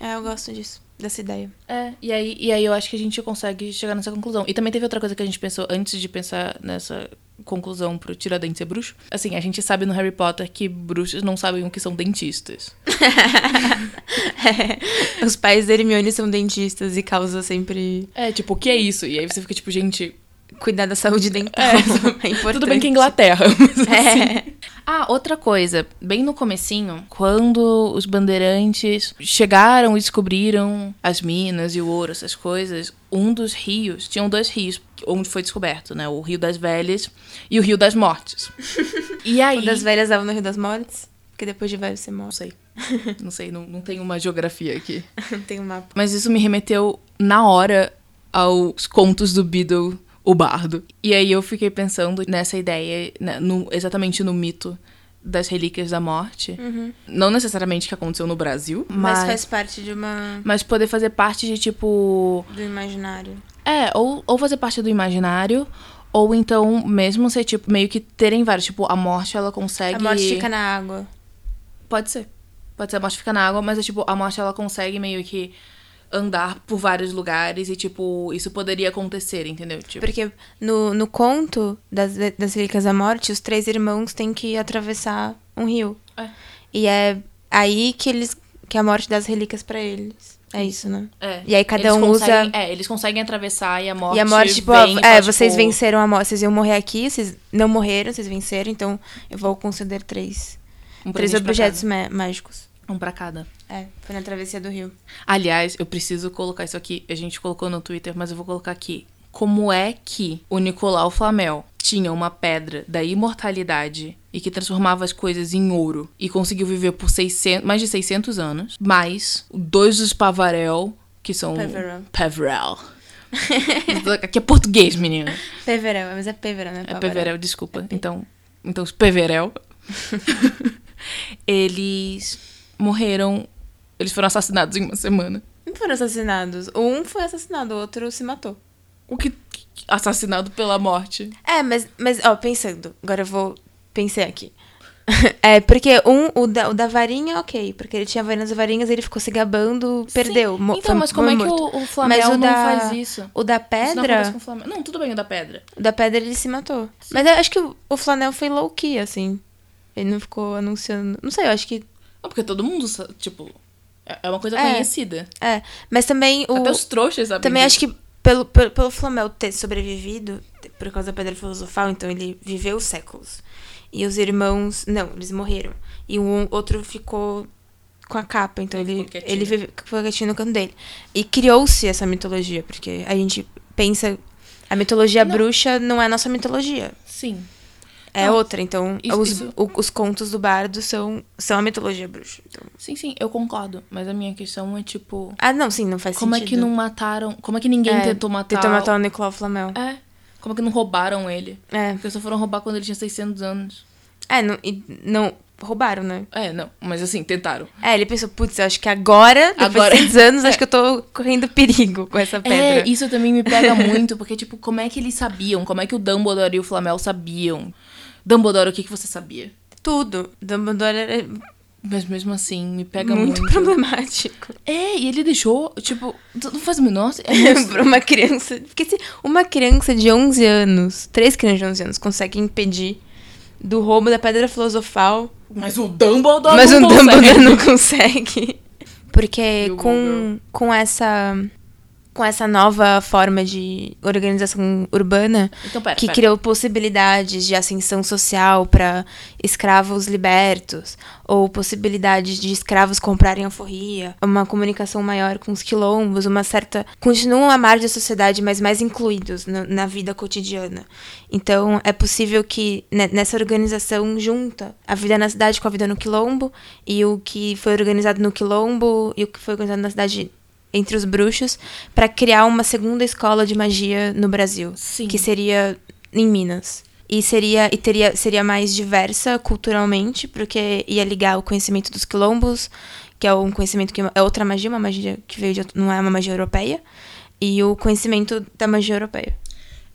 É, eu gosto disso, dessa ideia. É, e aí, e aí eu acho que a gente consegue chegar nessa conclusão. E também teve outra coisa que a gente pensou antes de pensar nessa conclusão pro Tiradentes ser bruxo. Assim, a gente sabe no Harry Potter que bruxos não sabem o que são dentistas. Os pais da Hermione são dentistas e causa sempre É, tipo, o que é isso? E aí você fica tipo, gente, cuidar da saúde dental. É, importante. tudo bem que é Inglaterra, mas assim. É. Ah, outra coisa, bem no comecinho, quando os bandeirantes chegaram e descobriram as minas e o ouro, essas coisas, um dos rios, tinham dois rios onde foi descoberto, né? O Rio das Velhas e o Rio das Mortes. E aí... O das velhas davam no Rio das Mortes, porque depois de velho você Não morre. sei. Não sei, não, não tem uma geografia aqui. Tem um mapa. Mas isso me remeteu na hora aos contos do Beedle, o bardo. E aí eu fiquei pensando nessa ideia, né, no- exatamente no mito das relíquias da morte. Não necessariamente que aconteceu no Brasil, Mas, mas, faz parte de uma. mas poder fazer parte de tipo. do imaginário. É, ou, ou fazer parte do imaginário. Ou então, mesmo ser, tipo, meio que terem vários. Tipo, a morte, ela consegue. A morte fica na água. Pode ser. Pode ser a morte fica na água, mas é tipo, a morte ela consegue meio que andar por vários lugares e, tipo, isso poderia acontecer, entendeu? Tipo, Porque no, no conto das, das Relíquias da Morte, os três irmãos têm que atravessar um rio. É. E é aí que eles que a morte dá as relíquias pra eles. É isso, né? é. E aí cada Eles um usa É, eles conseguem atravessar e a morte E a morte, tipo, vem é, fala, vocês tipo, venceram a morte, vocês iam morrer aqui, vocês não morreram, vocês venceram, então eu vou conceder três. um três objetos mágicos. Um pra cada. É, foi na travessia do rio. Aliás, eu preciso colocar isso aqui. A gente colocou no Twitter, mas eu vou colocar aqui. Como é que o Nicolau Flamel tinha uma pedra da imortalidade e que transformava as coisas em ouro e conseguiu viver por 600, mais de 600 anos, mais dois dos Pavarel, que são... Peverell. Peverell. aqui é português, menina. Peverel, mas é Peverel, né? É Pavarel? Peverel, desculpa. Então, então os Peverel, eles morreram... Eles foram assassinados em uma semana. Não foram assassinados. Um foi assassinado, o outro se matou. O que assassinado pela morte. É, mas, mas ó, pensando, agora eu vou pensar aqui. É, porque um, o da, o da varinha, ok. Porque ele tinha várias varinhas, ele ficou se gabando, perdeu. mo- Então, mas como é que o, o Flamel Mas o não da- faz isso? O da Isso não pedra, com o. Não, tudo bem o da pedra. o da pedra ele se matou. Mas eu acho que o, o Flanel foi low-key, assim. Ele não ficou anunciando. Não sei, eu acho que. Não, porque todo mundo, tipo, é é uma coisa É. conhecida. É. Mas também o. Até os trouxas sabem Também disso. acho que pelo, pelo, pelo Flamel ter sobrevivido, por causa da pedra filosofal, então ele viveu séculos. E os irmãos. Não, eles morreram. E o outro ficou com a capa, então Ele ele, quietinho. ficou quietinho no canto dele. E criou-se essa mitologia, porque a gente pensa. A mitologia Não. bruxa não é a nossa mitologia. Sim. É Não, outra. Então, isso- os, isso- o- os contos do bardo são, são a mitologia bruxa. Então- Sim, sim, eu concordo. Mas a minha questão é, tipo, Ah, não, sim, não faz como é sentido. que não mataram. Como é que ninguém É, tentou matar. Tentou matar o Nicolau Flamel. É. Como é que não roubaram ele? É. Porque só foram roubar quando ele tinha 600 anos. É, não, e não. Roubaram, né? É, não. Mas assim, tentaram. É, ele pensou, putz, acho que agora, depois Agora- de 6 anos, acho que eu tô correndo perigo com essa pedra. É, isso também me pega muito, porque, tipo, como é que eles sabiam? Como é que o Dumbledore e o Flamel sabiam? Dumbledore, o que, que você sabia? Tudo. Dumbledore era Mas mesmo assim, me pega muito, muito. problemático. É, e ele deixou, tipo, não faz o menor. É muito- pra uma criança. Porque se uma criança de 11 anos, três crianças de 11 anos, conseguem impedir do roubo da pedra filosofal, Mas o Dumbledore. mas o não consegue. Dumbledore não consegue. Porque o com, com essa. Com essa nova forma de organização urbana, Então, pera, que pera. criou possibilidades de ascensão social para escravos libertos, ou possibilidades de escravos comprarem alforria, uma comunicação maior com os quilombos, uma certa. continuam à margem da sociedade, mas mais incluídos na, na vida cotidiana. Então, é possível que ne- nessa organização junta a vida na cidade com a vida no quilombo, e o que foi organizado no quilombo e o que foi organizado na cidade entre os bruxos, para criar uma segunda escola de magia no Brasil Sim. que seria em Minas. E seria e teria seria mais diversa culturalmente, porque ia ligar o conhecimento dos quilombos, que é um conhecimento que é outra magia, uma magia que veio de não é uma magia europeia, e o conhecimento da magia europeia.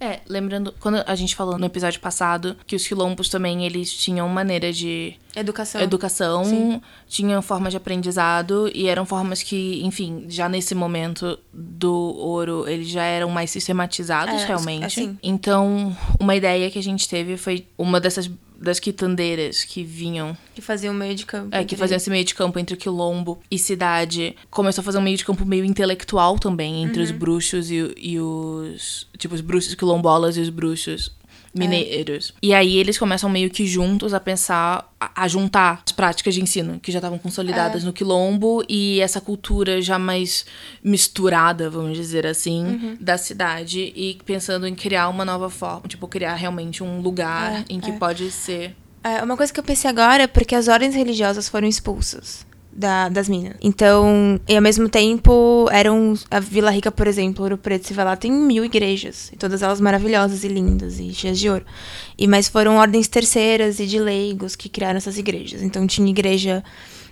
É, lembrando, quando a gente falou no episódio passado que os quilombos também eles tinham maneira de Educação. educação, Sim. tinham formas de aprendizado e eram formas que, enfim, já nesse momento do ouro, eles já eram mais sistematizados É, realmente. assim. Então, uma ideia que a gente teve foi uma dessas das quitandeiras que vinham que fazia um meio de campo. é, que entre- fazia esse meio de campo entre quilombo e cidade. Começou a fazer um meio de campo meio intelectual também, entre Uhum. os bruxos e, e os. Tipo, os bruxos quilombolas e os bruxos mineiros. E aí eles começam meio que juntos a pensar, a, a juntar as práticas de ensino que já estavam consolidadas no quilombo e essa cultura já mais misturada, vamos dizer assim, da cidade e pensando em criar uma nova forma, tipo, criar realmente um lugar É, em que é. pode ser. É, uma coisa que eu pensei agora é porque as ordens religiosas foram expulsas da, das minas. Então, e ao mesmo tempo, eram. A Vila Rica, por exemplo, Ouro Preto, você vai lá, tem mil igrejas. E todas elas maravilhosas e lindas e cheias de ouro. E, mas foram ordens terceiras e de leigos que criaram essas igrejas. Então, tinha igreja.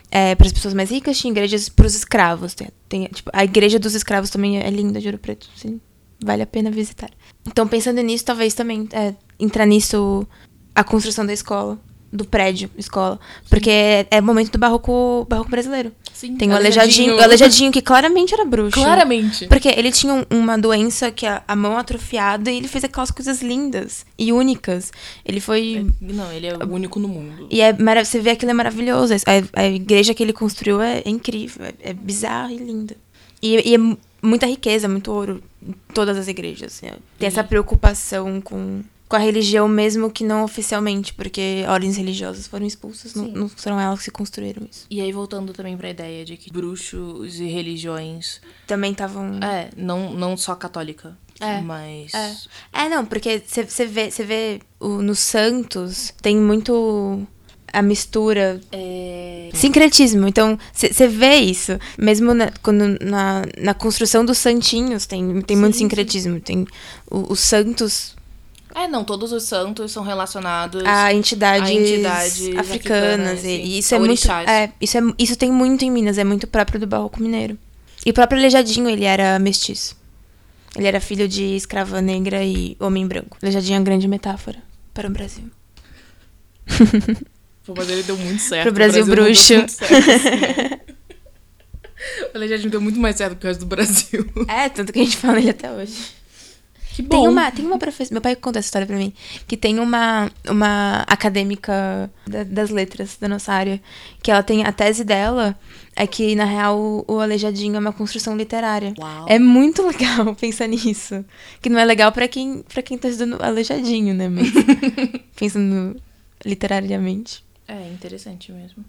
para as pessoas mais ricas, tinha igrejas para os escravos. Tem, tem, tipo, a igreja dos escravos também é linda de Ouro Preto, sim. Vale a pena visitar. Então, pensando nisso, talvez também é, entrar nisso a construção da escola, do prédio, escola. Porque é, é momento do barroco, barroco brasileiro. Sim, Tem o aleijadinho, o aleijadinho que claramente era bruxo. Claramente. Porque ele tinha um- uma doença que a, a mão atrofiada e ele fez aquelas coisas lindas e únicas. Ele foi. Não, ele é o único no mundo. E é você vê aquilo é maravilhoso. A, a igreja que ele construiu é, é incrível, é, é bizarra e linda. E, e é mu- muita riqueza, muito ouro em todas as igrejas. né? Tem essa preocupação com, com a religião, mesmo que não oficialmente, porque ordens religiosas foram expulsas, não, Sim. não foram elas que construíram isso. E aí, voltando também pra ideia de que bruxos e religiões. Também estavam. É, não, não só católica. É, Mas. É. É, não, porque você vê, você vê o, nos santos, tem muito a mistura É. Sincretismo. Então, você vê isso. Mesmo na, quando na, na construção dos santinhos tem, tem muito Sim, sincretismo. Tem o- os santos É, não, todos os santos são relacionados. a entidades, a entidades africanas. africanas, e, isso é muito. É, isso, é, isso tem muito em Minas, é muito próprio do barroco mineiro. E o próprio Aleijadinho, ele era mestiço. Ele era filho de escrava negra e homem branco. Aleijadinho é uma grande metáfora para o Brasil. Pô, mas ele deu muito certo. Pro Brasil O deu bruxo. muito certo não. O Aleijadinho deu muito mais certo que o resto do Brasil. É, tanto que a gente fala ele até hoje. Que bom. Tem uma, tem uma professora. Meu pai conta essa história pra mim. Que tem uma, uma acadêmica da- das letras da nossa área. Que ela tem. A tese dela é que, na real, o, o Aleijadinho é uma construção literária. Uau. É muito legal pensar nisso. Que não é legal pra quem, pra quem tá estudando Aleijadinho, né? Mas pensando literariamente. É interessante mesmo.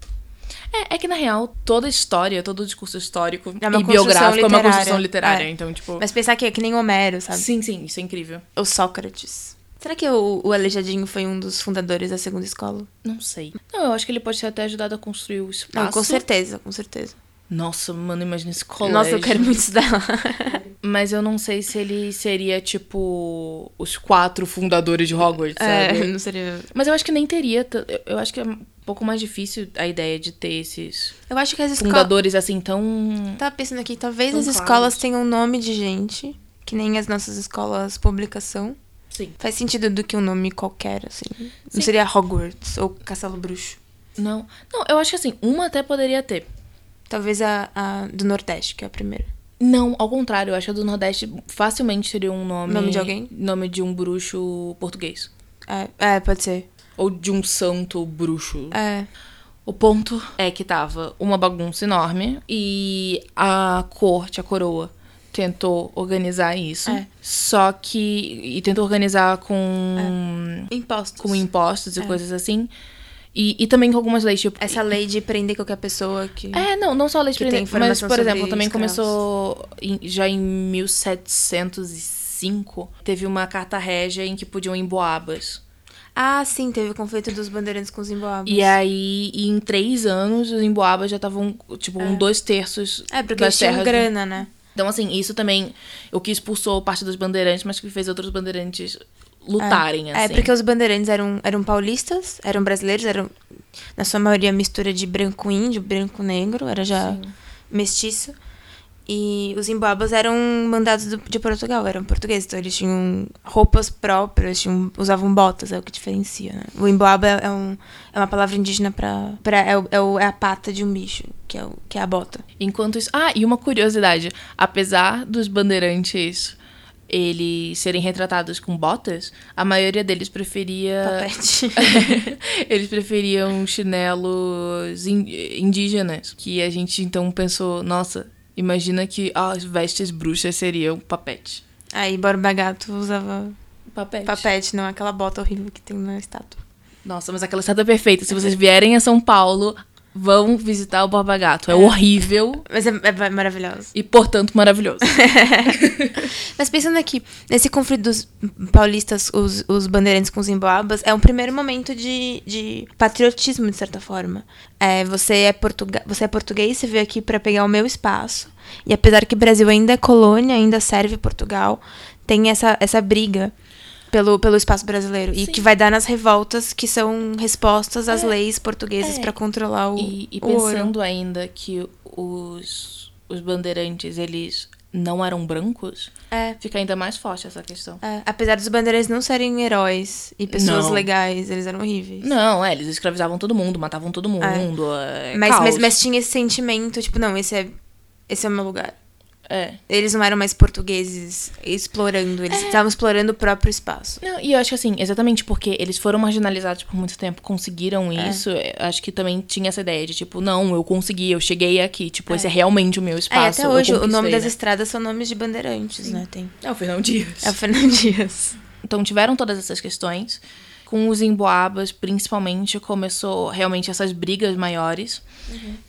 É, é que na real, toda história, todo discurso histórico É e biográfico é uma literária. construção literária. É. Então, tipo. Mas pensar que é que nem Homero, sabe? Sim, sim, isso é incrível. O Sócrates. Será que o, o Aleijadinho foi um dos fundadores da segunda escola? Não sei. Não, eu acho que ele pode ter até ajudado a construir o espaço. Não, com certeza, com certeza. Nossa, mano, imagina esse colégio. Nossa, eu quero muito estudar lá. Mas eu não sei se ele seria, tipo, os quatro fundadores de Hogwarts, É, sabe? não seria. Mas eu acho que nem teria. eu- acho que é um pouco mais difícil a ideia de ter esses Eu acho que as escolas. fundadores assim tão. Tava pensando aqui, talvez as claros. escolas tenham nome de gente, que nem as nossas escolas publicas são. Sim. Faz sentido do que um nome qualquer, assim. Sim. Não seria Hogwarts ou Castelo Bruxo. Não. Não, eu acho que assim, uma até poderia ter. Talvez a, a do Nordeste, que é a primeira. Não, ao contrário, eu acho que a do Nordeste facilmente seria um nome. Nome de alguém? Nome de um bruxo português. É, é, pode ser. Ou de um santo bruxo. É. O ponto é que tava uma bagunça enorme e a corte, a coroa, tentou organizar isso. É. Só que. E tentou organizar com. Impostos. com impostos e coisas assim. E, e também com algumas leis, tipo. Essa lei de prender qualquer pessoa que. É, não, não só a lei de prender, mas, por exemplo, também escravos. começou em- já em 1705, teve uma carta régia em que podiam ir boabas. Ah, sim, teve o conflito dos bandeirantes com os emboabas. E aí, e em três anos, os emboabas já estavam, tipo, um dois terços É, porque das eles tinham grana, né? Então, assim, isso também, o que expulsou parte dos bandeirantes, mas que fez outros bandeirantes lutarem, assim. É, porque os bandeirantes eram, eram paulistas, eram brasileiros, eram, na sua maioria, mistura de branco índio, branco negro, era já Sim. mestiço. E os emboabas eram mandados do- de Portugal, eram portugueses, então eles tinham roupas próprias, tinham, usavam botas, é o que diferencia, né? O emboaba é, é um, é uma palavra indígena pra é, o- é, o- é a pata de um bicho, que é, o, que é a bota. Enquanto isso. Ah, e uma curiosidade: apesar dos bandeirantes eles serem retratados com botas, a maioria deles preferia. Papete. eles preferiam chinelos in- indígenas. Que a gente então pensou, nossa, imagina que as vestes bruxas seriam papete. Aí Borba Gato usava Papete. papete, não aquela bota horrível que tem na estátua. Nossa, mas aquela estátua é perfeita. Se vocês vierem a São Paulo, vão visitar o Borba Gato. É, horrível Mas é, é maravilhoso. e, portanto, maravilhoso. Mas pensando aqui, nesse conflito dos paulistas, os, os bandeirantes com os emboabas, é um primeiro momento de, de patriotismo, de certa forma. É, você, é portuga você é português, você veio aqui para pegar o meu espaço. E apesar que o Brasil ainda é colônia, ainda serve Portugal, tem essa, essa briga pelo, pelo espaço brasileiro. E Sim. que vai dar nas revoltas que são respostas às leis portuguesas É. para controlar o, E, e o ouro. pensando ainda que os, os bandeirantes, eles não eram brancos, É. fica ainda mais forte essa questão. É, apesar dos bandeirantes não serem heróis e pessoas Não. legais, eles eram horríveis. Não, é, eles escravizavam todo mundo, matavam todo mundo. É. mas, mas, mas tinha esse sentimento, tipo, não, esse é, esse é o meu lugar. É. Eles não eram mais portugueses explorando, eles estavam explorando o próprio espaço. Não, e eu acho que assim, exatamente porque eles foram marginalizados por muito tempo, conseguiram isso, eu acho que também tinha essa ideia de tipo, não, eu consegui, eu cheguei aqui, tipo, esse é realmente o meu É, espaço. até hoje, o nome das né? estradas são nomes de bandeirantes, né? Tem. É o Fernão Dias. É o Fernando Dias. Então tiveram todas essas questões. Com os emboabas, principalmente, começou realmente essas brigas maiores.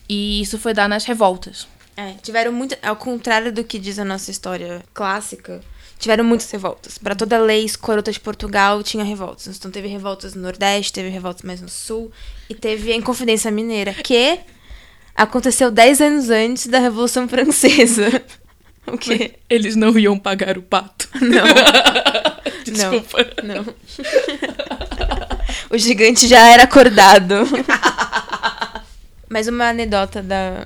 E isso foi dar nas revoltas. É, tiveram muito. Ao contrário do que diz a nossa história clássica, tiveram muitas revoltas. Para toda lei escrota de Portugal tinha revoltas. Então teve revoltas no Nordeste, teve revoltas mais no Sul, e teve a Inconfidência Mineira, que aconteceu 10 anos antes da Revolução Francesa. O quê? Eles não iam pagar o pato. Não, Desculpa. não. o gigante já era acordado. Mais uma anedota da,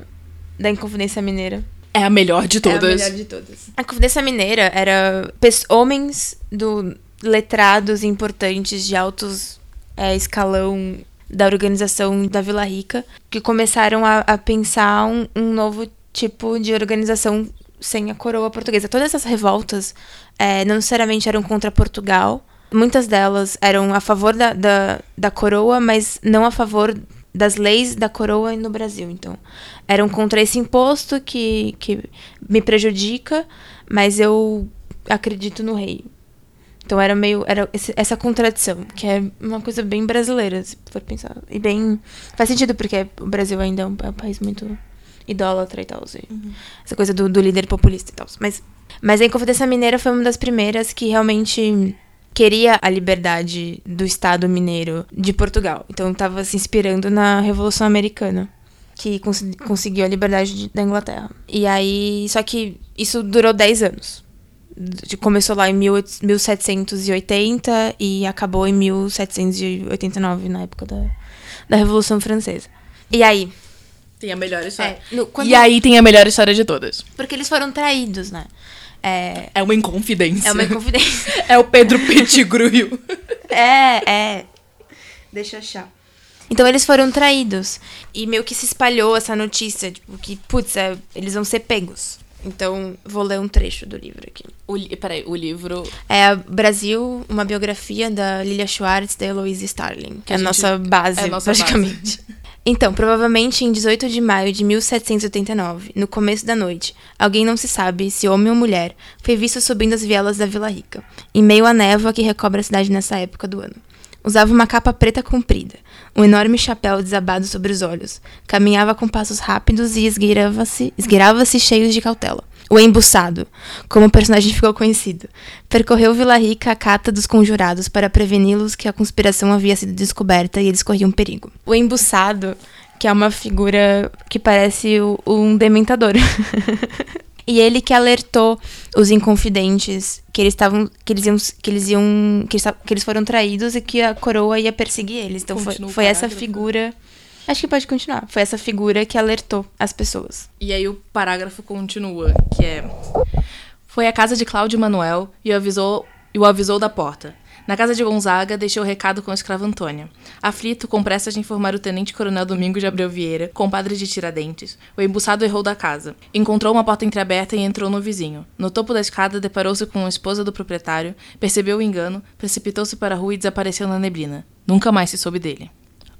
da Inconfidência Mineira. É a melhor de todas. É a melhor de todas. A Confidência Mineira era homens do letrados importantes de altos é, escalão da organização da Vila Rica, que começaram a, a pensar um, um novo tipo de organização sem a coroa portuguesa. Todas essas revoltas é, não necessariamente eram contra Portugal. Muitas delas eram a favor da, da, da coroa, mas não a favor das leis da coroa no Brasil. Então, eram contra esse imposto que, que me prejudica, mas eu acredito no rei. Então era meio. Era essa contradição, que é uma coisa bem brasileira, se for pensar. E bem. Faz sentido, porque o Brasil ainda é um, é um país muito idólatra e tal. Uhum. Essa coisa do, do, líder populista e tal. Mas, mas a Inconfidência Mineira foi uma das primeiras que realmente queria a liberdade do Estado mineiro de Portugal. Então estava se inspirando na Revolução Americana. Que cons conseguiu a liberdade de, da Inglaterra. E aí. Só que isso durou 10 anos começou lá em 1780 e acabou em 1789, na época da, da Revolução Francesa. E aí? Tem a melhor história. É, no, e aí tem a melhor história de todas. Porque eles foram traídos, né? É, é uma inconfidência. É uma inconfidência. é o Pedro Pettigrew. é, é. Deixa eu achar. Então eles foram traídos. E meio que se espalhou essa notícia, tipo, que, putz, é, eles vão ser pegos. Então, vou ler um trecho do livro aqui. O, peraí, o livro. É Brasil, uma biografia da Lilia Schwartz e da Eloise Starling, que é a, nossa base, é a nossa praticamente. Base. Então, provavelmente em 18 de maio de 1789, no começo da noite, alguém não se sabe se homem ou mulher foi visto subindo as vielas da Vila Rica, em meio à névoa que recobre a cidade nessa época do ano. Usava uma capa preta comprida, um enorme chapéu desabado sobre os olhos. Caminhava com passos rápidos e esgueirava-se esgueirava cheios de cautela. O embuçado, como o personagem ficou conhecido, percorreu Vila Rica à cata dos conjurados para preveni-los que a conspiração havia sido descoberta e eles corriam perigo. O embuçado, que é uma figura que parece um dementador. E ele que alertou os inconfidentes que eles estavam que eles iam que eles iam que eles, que eles foram traídos e que a coroa ia perseguir eles. Então foi, foi essa figura Acho que pode continuar. Foi essa figura que alertou as pessoas. E aí o parágrafo continua, que é Foi à casa de Cláudio Manuel e o avisou e o avisou da porta. Na casa de Gonzaga, deixou o recado com a escrava Antônia. Aflito, com pressa de informar o tenente-coronel Domingos de Abreu Vieira, compadre de Tiradentes, o embuçado errou da casa. Encontrou uma porta entreaberta e entrou no vizinho. No topo da escada, deparou-se com a esposa do proprietário, percebeu o engano, precipitou-se para a rua e desapareceu na neblina. Nunca mais se soube dele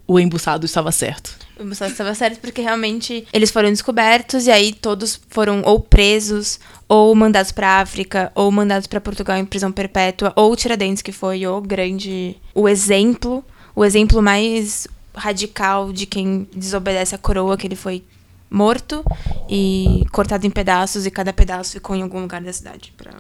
o embuçado estava certo. O embuçado estava certo porque realmente eles foram descobertos e aí todos foram ou presos, ou mandados para África, ou mandados para Portugal em prisão perpétua, ou Tiradentes, que foi o grande. o exemplo, o exemplo mais radical de quem desobedece a coroa, que ele foi morto e cortado em pedaços, e cada pedaço ficou em algum lugar da cidade para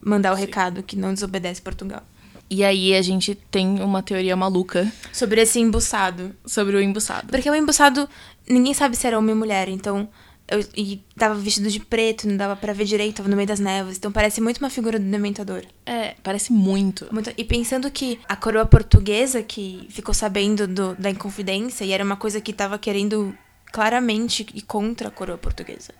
mandar o Sim. recado que não desobedece Portugal. E aí a gente tem uma teoria maluca. Sobre esse embuçado. Sobre o embuçado. Porque o embuçado, ninguém sabe se era homem ou mulher, então. Eu, e tava vestido de preto, não dava para ver direito, tava no meio das névoas. Então parece muito uma figura do Dementador. É, parece muito. muito. E pensando que a coroa portuguesa, que ficou sabendo do, da Inconfidência, e era uma coisa que tava querendo claramente ir contra a coroa portuguesa.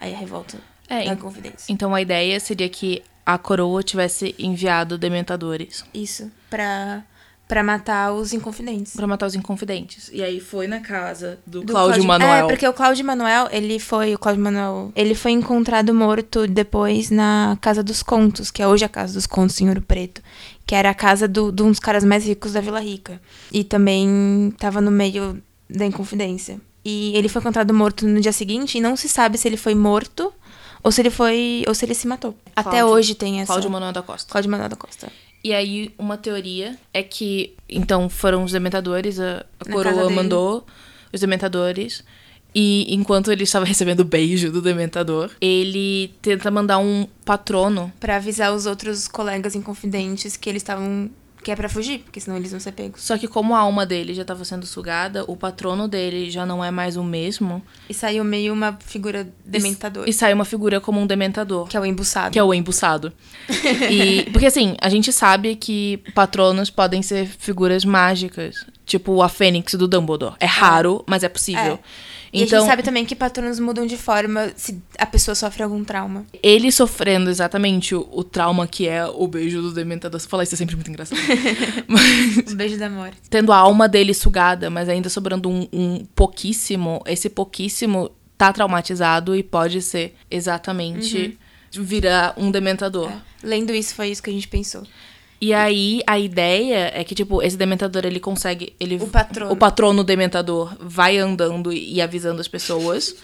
Aí a revolta é, da Inconfidência. Então a ideia seria que a coroa tivesse enviado dementadores. Isso, pra, pra matar os inconfidentes. Pra matar os inconfidentes. E aí foi na casa do, do Cláudio Manuel. É, porque o Cláudio Manuel, ele foi, o Cláudio Manuel, ele foi encontrado morto depois na Casa dos Contos, que é hoje a Casa dos Contos em Ouro Preto, que era a casa do, de um dos caras mais ricos da Vila Rica. E também tava no meio da Inconfidência. E ele foi encontrado morto no dia seguinte e não se sabe se ele foi morto ou se ele foi. Ou se ele se matou. Cláudio, Até hoje tem essa. Cláudio Manuel da Costa. Cláudio Manuel da Costa. E aí, uma teoria é que. Então, foram os dementadores, a, a coroa mandou os dementadores. E enquanto ele estava recebendo o beijo do dementador, ele tenta mandar um patrono. para avisar os outros colegas inconfidentes que eles estavam que é pra fugir, porque senão eles vão ser pegos. Só que como a alma dele já estava sendo sugada, o patrono dele já não é mais o mesmo. E saiu meio uma figura dementador. E, e saiu uma figura como um dementador. Que é o embuçado. Que é o embuçado. e, porque assim, a gente sabe que patronos podem ser figuras mágicas. Tipo a Fênix do Dumbledore. É raro, é. mas é possível. É. E a Então, gente sabe também que patronos mudam de forma se a pessoa sofre algum trauma. ele sofrendo exatamente o, o trauma que é o beijo do dementador. Falar isso é sempre muito engraçado. Um beijo da morte. Tendo a alma dele sugada, mas ainda sobrando um, um pouquíssimo, esse pouquíssimo tá traumatizado e pode ser exatamente virar um dementador. Lendo isso, foi isso que a gente pensou. E aí, a ideia é que, tipo, esse dementador, ele consegue... Ele, O patrono. O patrono dementador vai andando e avisando as pessoas.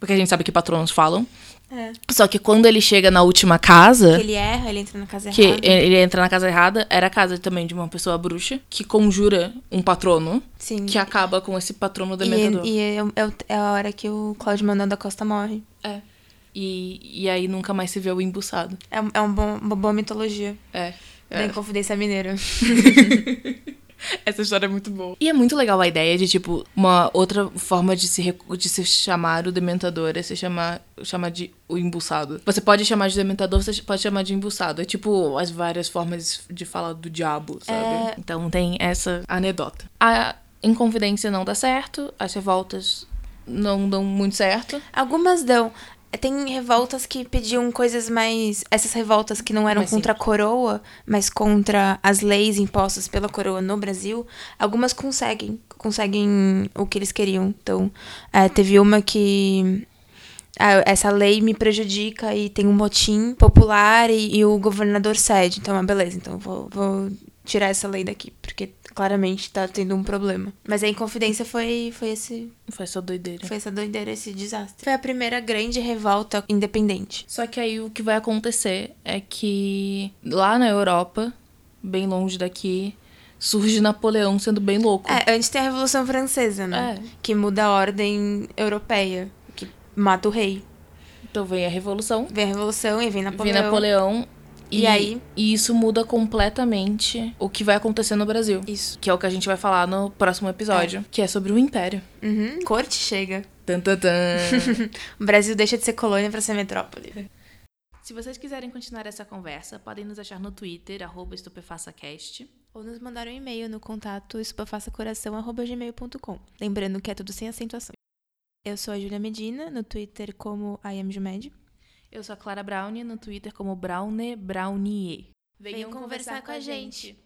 Porque a gente sabe que patronos falam. É. Só que quando ele chega na última casa... Que ele erra, ele entra na casa Que errada. ele entra na casa errada, era a casa também de uma pessoa bruxa, que conjura um patrono, Sim. que acaba com esse patrono E, dementador. e é, é o- é a hora que o Cláudio Manuel da Costa morre. É. E, e aí nunca mais se vê o embuçado. É, é um bom- uma boa mitologia É. da Inconfidência Mineira. Essa história é muito boa. E é muito legal a ideia de, tipo, uma outra forma de se, de se chamar o dementador é se chamar, chamar de o embuçado. Você pode chamar de dementador, você pode chamar de embuçado. É tipo as várias formas de falar do diabo, sabe? Então tem essa anedota. A Inconfidência não dá certo, as revoltas não dão muito certo. Algumas dão. Tem revoltas que pediam coisas mais. Essas revoltas que não eram Mais contra a coroa, mas contra as leis impostas pela coroa no Brasil. Algumas conseguem. Conseguem o que eles queriam. Então, é, teve uma que. ah, essa lei me prejudica e tem um motim popular e, e o governador cede. Então, ah, beleza, então vou, vou tirar essa lei daqui, porque claramente tá tendo um problema. Mas a Inconfidência foi, foi esse Foi essa doideira. foi essa doideira, esse desastre. Foi a primeira grande revolta independente. Só que aí o que vai acontecer é que lá na Europa, bem longe daqui, surge Napoleão sendo bem louco. É, antes tem a Revolução Francesa, né? É. Que muda a ordem europeia, que mata o rei. Então vem a Revolução, Vem a Revolução e vem Napoleão. vem Napoleão. E aí? E isso muda completamente o que vai acontecer no Brasil. Isso. Que é o que a gente vai falar no próximo episódio. Que é sobre o Império. Uhum. Corte chega. Tan, tan, tan. O Brasil deixa de ser colônia pra ser metrópole. Se vocês quiserem continuar essa conversa, podem nos achar no Twitter, arroba estupefaçacast. Ou nos mandar um e-mail no contato estupefaçacoração.gmail.com. Lembrando que é tudo sem acentuação. Eu sou a Júlia Medina, no Twitter como IamJumed. Eu sou a Clara Brownie, no Twitter como Browne Brownie. Venham conversar com a gente.